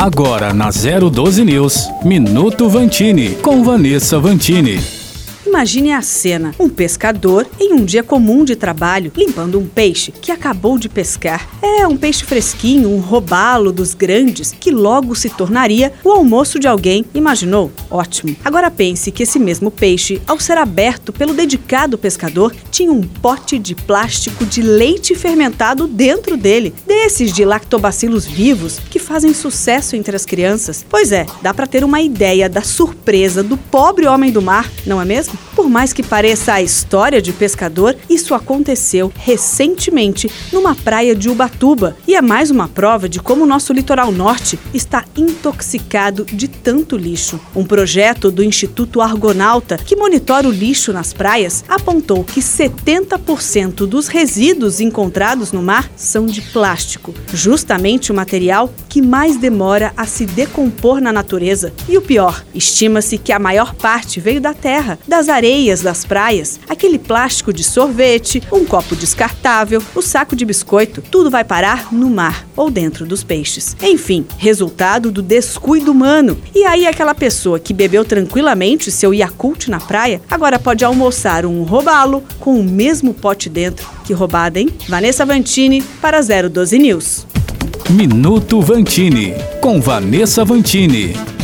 Agora na 012 News, Minuto Vantini, com Vanessa Vantini. Imagine a cena: um pescador em um dia comum de trabalho limpando um peixe que acabou de pescar. É um peixe fresquinho, um robalo dos grandes que logo se tornaria o almoço de alguém. Imaginou? Ótimo. Agora pense que esse mesmo peixe, ao ser aberto pelo dedicado pescador, tinha um pote de plástico de leite fermentado dentro dele, desses de lactobacilos vivos que fazem sucesso entre as crianças. Pois é, dá para ter uma ideia da surpresa do pobre homem do mar, não é mesmo? Por mais que pareça a história de pescador, isso aconteceu recentemente numa praia de Ubatuba e é mais uma prova de como o nosso litoral norte está intoxicado de tanto lixo. Um projeto do Instituto Argonauta, que monitora o lixo nas praias, apontou que 70% dos resíduos encontrados no mar são de plástico, justamente o material que mais demora a se decompor na natureza. E o pior, estima-se que a maior parte veio da terra, das areias das praias, aquele plástico de sorvete, um copo descartável, o saco de biscoito, tudo vai parar no mar ou dentro dos peixes. Enfim, resultado do descuido humano. E aí aquela pessoa que bebeu tranquilamente seu Yakult na praia, agora pode almoçar um robalo com o mesmo pote dentro. Que roubada, hein? Vanessa Vantini para 012 News. Minuto Vantini, com Vanessa Vantini.